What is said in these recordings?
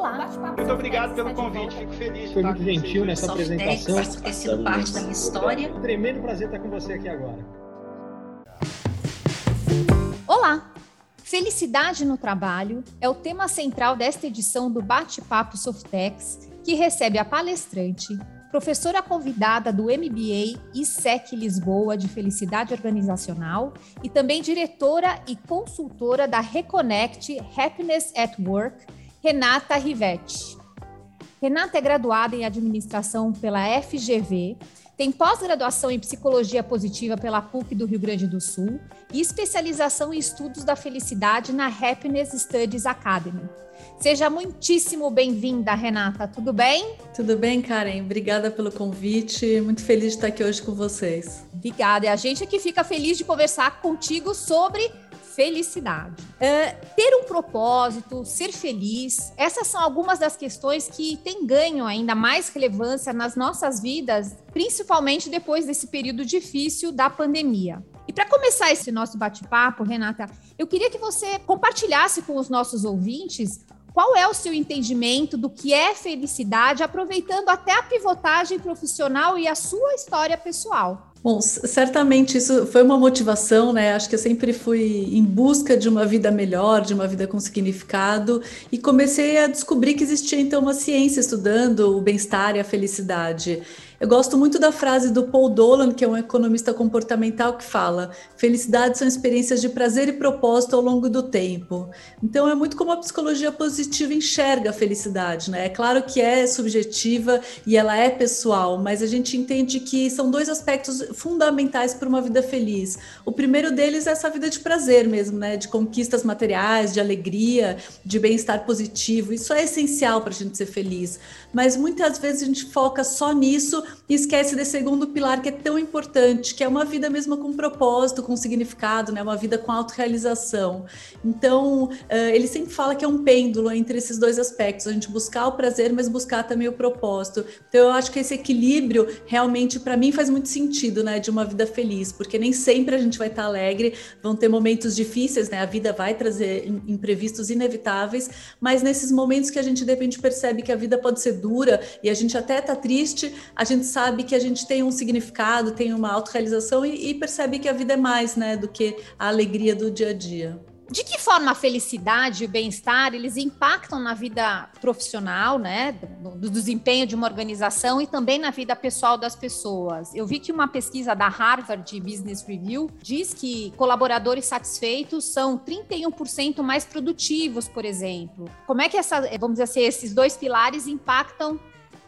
Olá. Muito obrigado pelo convite, fico feliz. Foi muito gentil nessa apresentação. Por ter sido parte da minha história. Um tremendo prazer estar com você aqui agora. Olá! Felicidade no trabalho é o tema central desta edição do Bate-Papo Softex, que recebe a palestrante, professora convidada do MBA ISEC Lisboa de Felicidade Organizacional e também diretora e consultora da Reconnect Happiness at Work, Renata Rivetti. Renata é graduada em administração pela FGV, tem pós-graduação em psicologia positiva pela PUC do Rio Grande do Sul e especialização em estudos da felicidade na Happiness Studies Academy. Seja muitíssimo bem-vinda, Renata. Tudo bem? Tudo bem, Karen. Obrigada pelo convite. Muito feliz de estar aqui hoje com vocês. Obrigada. E a gente aqui fica feliz de conversar contigo sobre felicidade. Uh, ter um propósito, ser feliz, essas são algumas das questões que têm ganho ainda mais relevância nas nossas vidas, principalmente depois desse período difícil da pandemia. E para começar esse nosso bate-papo, Renata, eu queria que você compartilhasse com os nossos ouvintes qual é o seu entendimento do que é felicidade, aproveitando até a pivotagem profissional e a sua história pessoal. Bom, certamente isso foi uma motivação, né? Acho que eu sempre fui em busca de uma vida melhor, de uma vida com significado, e comecei a descobrir que existia então uma ciência estudando o bem-estar e a felicidade. Eu gosto muito da frase do Paul Dolan, que é um economista comportamental, que fala: felicidade são experiências de prazer e propósito ao longo do tempo. Então é muito como a psicologia positiva enxerga a felicidade, né? É claro que é subjetiva e ela é pessoal, mas a gente entende que são dois aspectos fundamentais para uma vida feliz. O primeiro deles é essa vida de prazer mesmo, né? De conquistas materiais, de alegria, de bem-estar positivo. Isso é essencial para a gente ser feliz. Mas muitas vezes a gente foca só nisso e esquece desse segundo pilar que é tão importante, que é uma vida mesmo com propósito, com significado, né? Uma vida com autorrealização. Então, uh, ele sempre fala que é um pêndulo entre esses dois aspectos, a gente buscar o prazer, mas buscar também o propósito. Então, eu acho que esse equilíbrio realmente para mim faz muito sentido, né, de uma vida feliz, porque nem sempre a gente vai estar alegre, vão ter momentos difíceis, né? A vida vai trazer imprevistos inevitáveis, mas nesses momentos que a gente de repente percebe que a vida pode ser dura e a gente até tá triste, a gente sabe que a gente tem um significado, tem uma autorrealização e, e percebe que a vida é mais, né, do que a alegria do dia a dia. De que forma a felicidade e o bem-estar eles impactam na vida profissional, né, do, do, desempenho de uma organização e também na vida pessoal das pessoas? Eu vi que uma pesquisa da Harvard Business Review diz que colaboradores satisfeitos são 31% mais produtivos, por exemplo. Como é que essa, vamos dizer assim, esses dois pilares impactam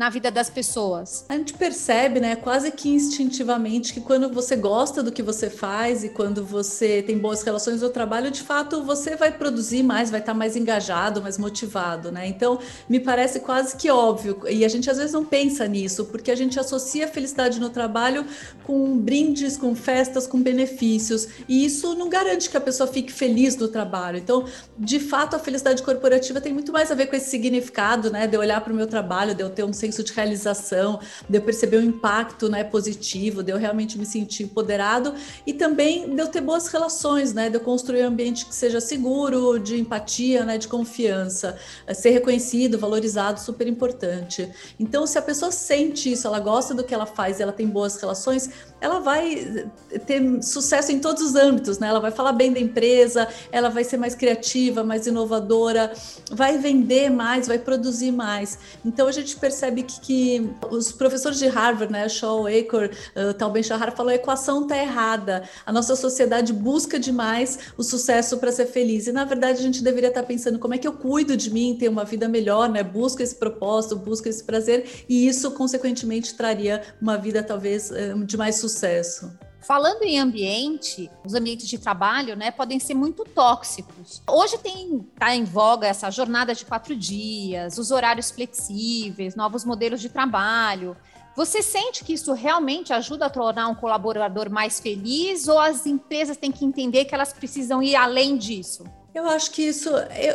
na vida das pessoas? A gente percebe, né, quase que instintivamente, que quando você gosta do que você faz e quando você tem boas relações no trabalho, de fato você vai produzir mais, vai estar mais engajado, mais motivado, né? Então, me parece quase que óbvio, e a gente às vezes não pensa nisso, porque a gente associa a felicidade no trabalho com brindes, com festas, com benefícios, e isso não garante que a pessoa fique feliz no trabalho. Então, de fato, a felicidade corporativa tem muito mais a ver com esse significado, né, de eu olhar para o meu trabalho, de eu ter um senso de realização, de eu perceber o impacto né, positivo, de eu realmente me sentir empoderado e também de eu ter boas relações, né, de eu construir um ambiente que seja seguro, de empatia, né, de confiança, eh, ser reconhecido, valorizado, super importante. Então, se a pessoa sente isso, ela gosta do que ela faz, ela tem boas relações, ela vai ter sucesso em todos os âmbitos, né? Ela vai falar bem da empresa, ela vai ser mais criativa, mais inovadora, vai vender mais, vai produzir mais. Então a gente percebe que, que os professores de Harvard, né, Shaw Acor, uh, Tal Ben Shahar, falou a equação está errada. A nossa sociedade busca demais o sucesso para ser feliz. E na verdade a gente deveria estar tá pensando como é que eu cuido de mim, ter uma vida melhor, né? Busco esse propósito, busco esse prazer e isso consequentemente traria uma vida talvez de mais sucesso. Falando em ambiente, os ambientes de trabalho, né, podem ser muito tóxicos. Hoje tem tá em voga essa jornada de quatro dias, os horários flexíveis, novos modelos de trabalho. Você sente que isso realmente ajuda a tornar um colaborador mais feliz ou as empresas têm que entender que elas precisam ir além disso? Eu acho que isso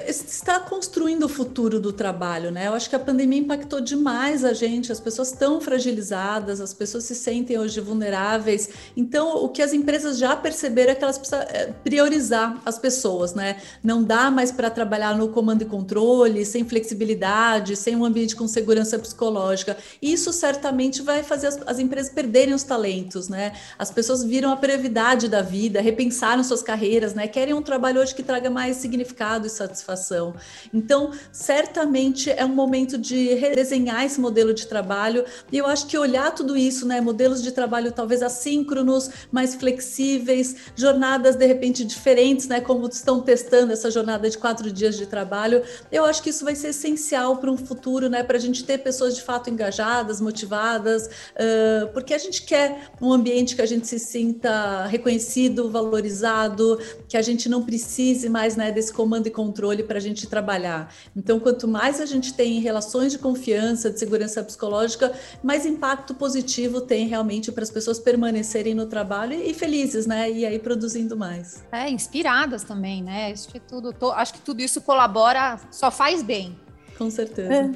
está construindo o futuro do trabalho, né? Eu acho que a pandemia impactou demais a gente, as pessoas estão fragilizadas, as pessoas se sentem hoje vulneráveis. Então, o que as empresas já perceberam é que elas precisam é, priorizar as pessoas, né? Não dá mais para trabalhar no comando e controle, sem flexibilidade, sem um ambiente com segurança psicológica. Isso certamente vai fazer as, as empresas perderem os talentos, né? As pessoas viram a brevidade da vida, repensaram suas carreiras, né? Querem um trabalho hoje que traga mais mais significado e satisfação. Então, certamente é um momento de redesenhar esse modelo de trabalho e eu acho que olhar tudo isso, né, modelos de trabalho talvez assíncronos, mais flexíveis, jornadas de repente diferentes, né, como estão testando essa jornada de quatro dias de trabalho, eu acho que isso vai ser essencial para um futuro, né, para a gente ter pessoas de fato engajadas, motivadas, uh, porque a gente quer um ambiente que a gente se sinta reconhecido, valorizado, que a gente não precise mais né, desse comando e controle para a gente trabalhar. Então, quanto mais a gente tem relações de confiança, de segurança psicológica, mais impacto positivo tem realmente para as pessoas permanecerem no trabalho e, felizes, né? E aí produzindo mais. É, inspiradas também, né? Acho que tudo, to, acho que tudo isso colabora, só faz bem. Com certeza. É.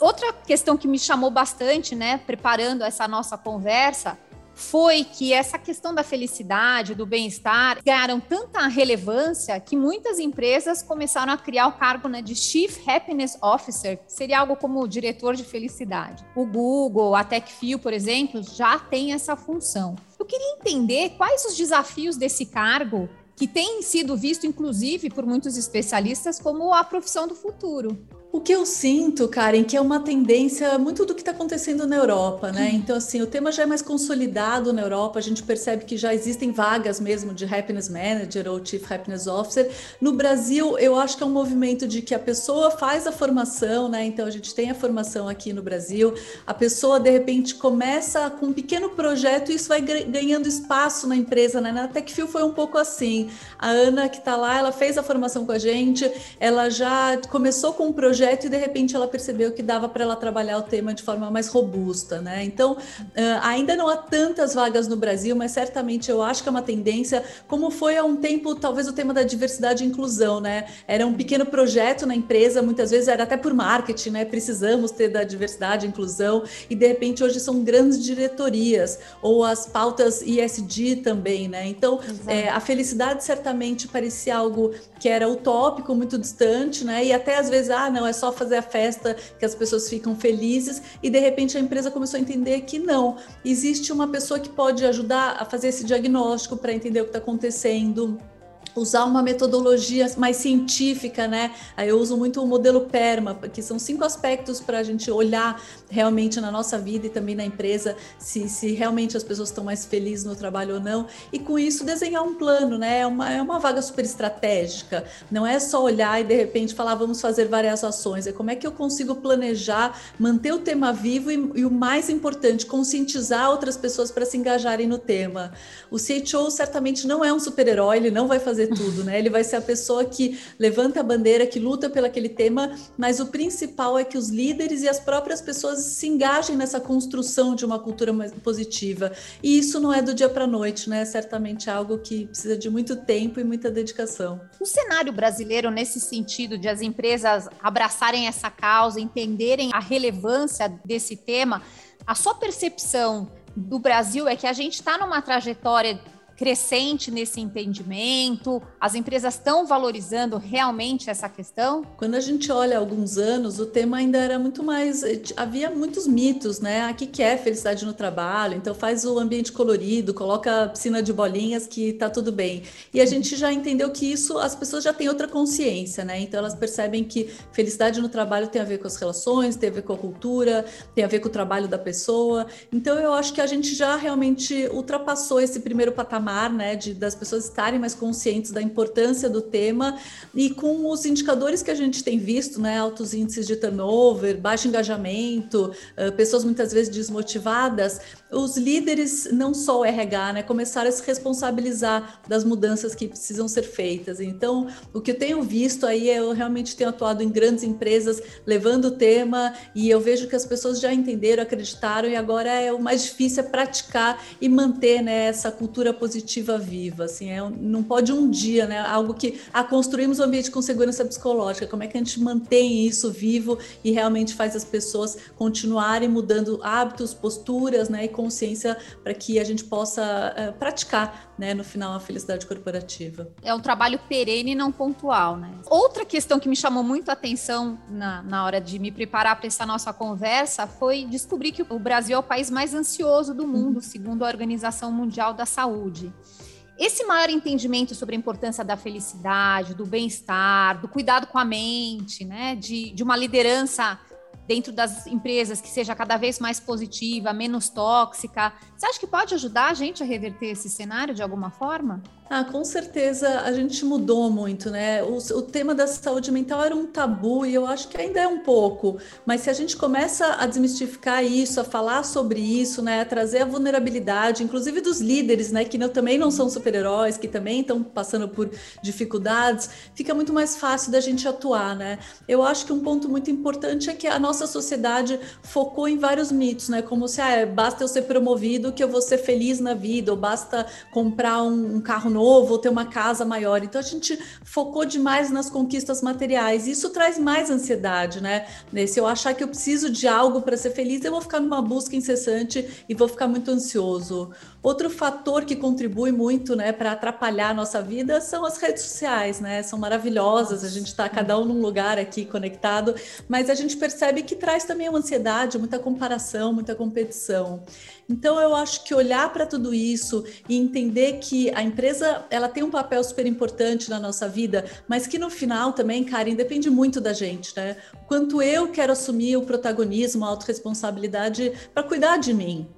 Outra questão que me chamou bastante, né, preparando essa nossa conversa, foi que essa questão da felicidade, do bem-estar, ganharam tanta relevância que muitas empresas começaram a criar o cargo né, de Chief Happiness Officer, que seria algo como diretor de felicidade. O Google, a TechFio, por exemplo, já tem essa função. Eu queria entender quais os desafios desse cargo que tem sido visto, inclusive, por muitos especialistas como a profissão do futuro. O que eu sinto, Karen, que é uma tendência muito do que está acontecendo na Europa, né? Uhum. Então, assim, o tema já é mais consolidado na Europa, a gente percebe que já existem vagas mesmo de Happiness Manager ou Chief Happiness Officer. No Brasil, eu acho que é um movimento de que a pessoa faz a formação, né? Então, a gente tem a formação aqui no Brasil, a pessoa, de repente, começa com um pequeno projeto e isso vai ganhando espaço na empresa, né? Na TechFio foi um pouco assim. A Ana, que está lá, ela fez a formação com a gente, ela já começou com um projeto projeto e de repente ela percebeu que dava para ela trabalhar o tema de forma mais robusta, né? Então, ainda não há tantas vagas no Brasil, mas certamente eu acho que é uma tendência, como foi há um tempo, talvez o tema da diversidade e inclusão, né? Era um pequeno projeto na empresa, muitas vezes era até por marketing, né? Precisamos ter da diversidade e inclusão, e de repente hoje são grandes diretorias, ou as pautas ISD também, né? Então, é, a felicidade certamente parecia algo que era utópico, muito distante, né? E até às vezes, ah, não, é só fazer a festa que as pessoas ficam felizes, e de repente a empresa começou a entender que não, existe uma pessoa que pode ajudar a fazer esse diagnóstico para entender o que está acontecendo usar uma metodologia mais científica, né? Eu uso muito o modelo PERMA, que são cinco aspectos para a gente olhar realmente na nossa vida e também na empresa se, se realmente as pessoas estão mais felizes no trabalho ou não. E com isso desenhar um plano, né? É uma, é uma vaga super estratégica. Não é só olhar e de repente falar vamos fazer várias ações. É como é que eu consigo planejar, manter o tema vivo e, e o mais importante, conscientizar outras pessoas para se engajarem no tema. O CHO certamente não é um super-herói, ele não vai fazer fazer tudo, né? Ele vai ser a pessoa que levanta a bandeira, que luta pelo aquele tema, mas o principal é que os líderes e as próprias pessoas se engajem nessa construção de uma cultura mais positiva. E isso não é do dia para noite, né? É certamente algo que precisa de muito tempo e muita dedicação. O cenário brasileiro, nesse sentido de as empresas abraçarem essa causa, entenderem a relevância desse tema, a sua percepção do Brasil é que a gente está numa trajetória crescente nesse entendimento? As empresas estão valorizando realmente essa questão? Quando a gente olha alguns anos, o tema ainda era muito mais. Eh, havia muitos mitos, né? O que é felicidade no trabalho? Então faz o ambiente colorido, coloca a piscina de bolinhas que tá tudo bem. E a gente já entendeu que isso, as pessoas já têm outra consciência, né? Então elas percebem que felicidade no trabalho tem a ver com as relações, tem a ver com a cultura, tem a ver com o trabalho da pessoa. Então eu acho que a gente já realmente ultrapassou esse primeiro patamar patamar, né, de, das pessoas estarem mais conscientes da importância do tema. E com os indicadores que a gente tem visto, né, altos índices de turnover, baixo engajamento, uh, pessoas muitas vezes desmotivadas, os líderes, não só o RH, né, começaram a se responsabilizar das mudanças que precisam ser feitas. Então, o que eu tenho visto aí, eu realmente tenho atuado em grandes empresas, levando o tema, e eu vejo que as pessoas já entenderam, acreditaram, e agora é o mais difícil é praticar e manter né, essa cultura positiva viva. Assim, é, não pode um dia, né, algo que ah, construímos um ambiente com segurança psicológica, como é que a gente mantém isso vivo e realmente faz as pessoas continuarem mudando hábitos, posturas né, e consciência para que a gente possa uh, praticar né, no final a felicidade corporativa. É um trabalho perene e não pontual. Né? Outra questão que me chamou muito a atenção na, na hora de me preparar para essa nossa conversa foi descobrir que o Brasil é o país mais ansioso do mundo, uhum. segundo a Organização Mundial da Saúde. Esse maior entendimento sobre a importância da felicidade, do bem-estar, do cuidado com a mente, né, de, de uma liderança dentro das empresas que seja cada vez mais positiva, menos tóxica. Você acha que pode ajudar a gente a reverter esse cenário de alguma forma? Ah, com certeza a gente mudou muito, né? O, o, tema da saúde mental era um tabu e eu acho que ainda é um pouco, mas se a gente começa a desmistificar isso, a falar sobre isso, né? A trazer a vulnerabilidade, inclusive dos líderes, né? Que não, também não são super-heróis, que também estão passando por dificuldades, fica muito mais fácil da gente atuar, né? Eu acho que um ponto muito importante é que a nossa sociedade focou em vários mitos, né? Como se ah, basta eu ser promovido que eu vou ser feliz na vida, ou basta comprar um, um carro novo ou ter uma casa maior. Então a gente focou demais nas conquistas materiais. Isso traz mais ansiedade, né? Se eu achar que eu preciso de algo para ser feliz, eu vou ficar numa busca incessante e vou ficar muito ansioso. Outro fator que contribui muito, né, para atrapalhar a nossa vida são as redes sociais, né? São maravilhosas, a gente está cada um num lugar aqui conectado, mas a gente percebe que traz também uma ansiedade, muita comparação, muita competição. Então eu acho que olhar para tudo isso e entender que a empresa ela tem um papel super importante na nossa vida, mas que no final também, Karen, depende muito da gente, né? Quanto eu quero assumir o protagonismo, a autorresponsabilidade para cuidar de mim,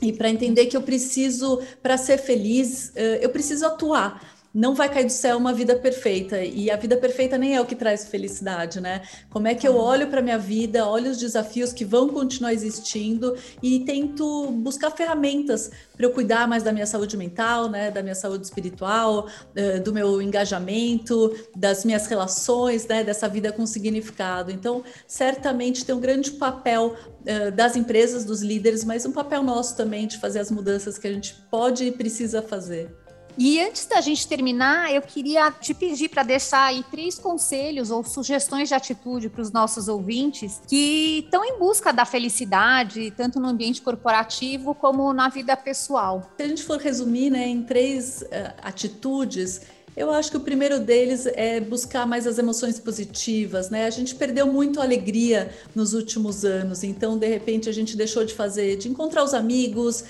e para entender que eu preciso, para ser feliz, eh, eu preciso atuar não vai cair do céu uma vida perfeita e a vida perfeita nem é o que traz felicidade, né? Como é que eu olho para minha vida, olho os desafios que vão continuar existindo e tento buscar ferramentas para eu cuidar mais da minha saúde mental, né, da minha saúde espiritual, eh, do meu engajamento, das minhas relações, né, dessa vida com significado. Então, certamente tem um grande papel eh, das empresas, dos líderes, mas um papel nosso também de fazer as mudanças que a gente pode e precisa fazer. E antes da gente terminar, eu queria te pedir para deixar aí três conselhos ou sugestões de atitude para os nossos ouvintes que estão em busca da felicidade, tanto no ambiente corporativo como na vida pessoal. Se a gente for resumir né, em três uh, atitudes, eu acho que o primeiro deles é buscar mais as emoções positivas, né? A gente perdeu muito alegria nos últimos anos, então de repente a gente deixou de fazer, de encontrar os amigos,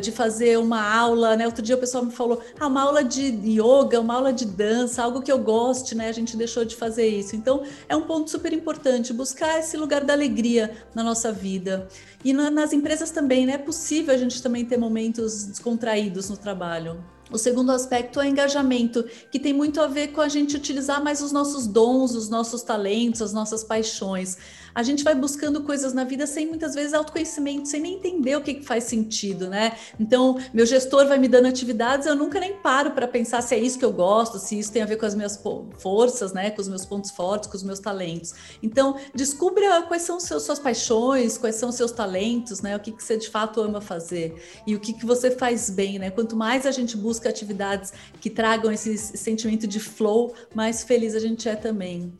de fazer uma aula, né? Outro dia o pessoal me falou, ah, uma aula de yoga, uma aula de dança, algo que eu goste, né? A gente deixou de fazer isso. Então é um ponto super importante buscar esse lugar da alegria na nossa vida. E nas empresas também, né? É possível a gente também ter momentos descontraídos no trabalho. O segundo aspecto é engajamento, que tem muito a ver com a gente utilizar mais os nossos dons, os nossos talentos, as nossas paixões a gente vai buscando coisas na vida sem muitas vezes autoconhecimento, sem nem entender o que, que faz sentido, né? Então, meu gestor vai me dando atividades, eu nunca nem paro para pensar se é isso que eu gosto, se isso tem a ver com as minhas forças, né? Com os meus pontos fortes, com os meus talentos. Então, descubra quais são seus, suas paixões, quais são seus talentos, né? O que, que você de fato ama fazer e o que, que você faz bem, né? Quanto mais a gente busca atividades que tragam esse sentimento de flow, mais feliz a gente é também.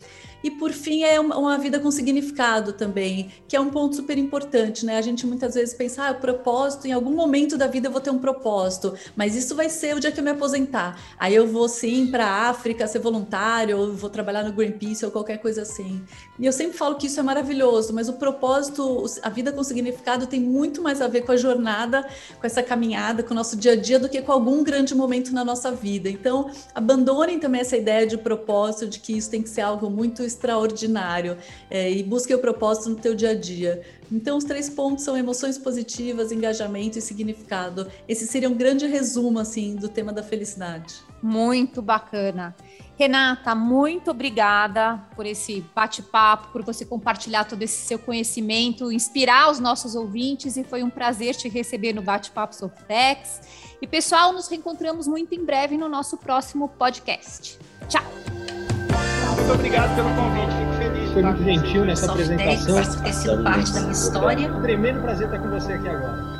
E por fim, é uma vida com significado também, que é um ponto super importante, né? A gente muitas vezes pensa, ah, o propósito, em algum momento da vida eu vou ter um propósito, mas isso vai ser o dia que eu me aposentar. Aí eu vou sim para a África ser voluntário, ou vou trabalhar no Greenpeace ou qualquer coisa assim. E eu sempre falo que isso é maravilhoso, mas o propósito, a vida com significado tem muito mais a ver com a jornada, com essa caminhada, com o nosso dia a dia, do que com algum grande momento na nossa vida. Então, abandonem também essa ideia de propósito, de que isso tem que ser algo muito extraordinário é, e busque o propósito no teu dia a dia. Então, os três pontos são emoções positivas, engajamento e significado. Esse seria um grande resumo, assim, do tema da felicidade. Muito bacana. Renata, muito obrigada por esse bate-papo, por você compartilhar todo esse seu conhecimento, inspirar os nossos ouvintes e foi um prazer te receber no Bate-Papo Softex. E pessoal, nos reencontramos muito em breve no nosso próximo podcast. Tchau! Muito obrigado pelo convite, fico feliz. Foi muito gentil nessa apresentação. Sido parte da minha história. Tremendo prazer estar com você aqui agora.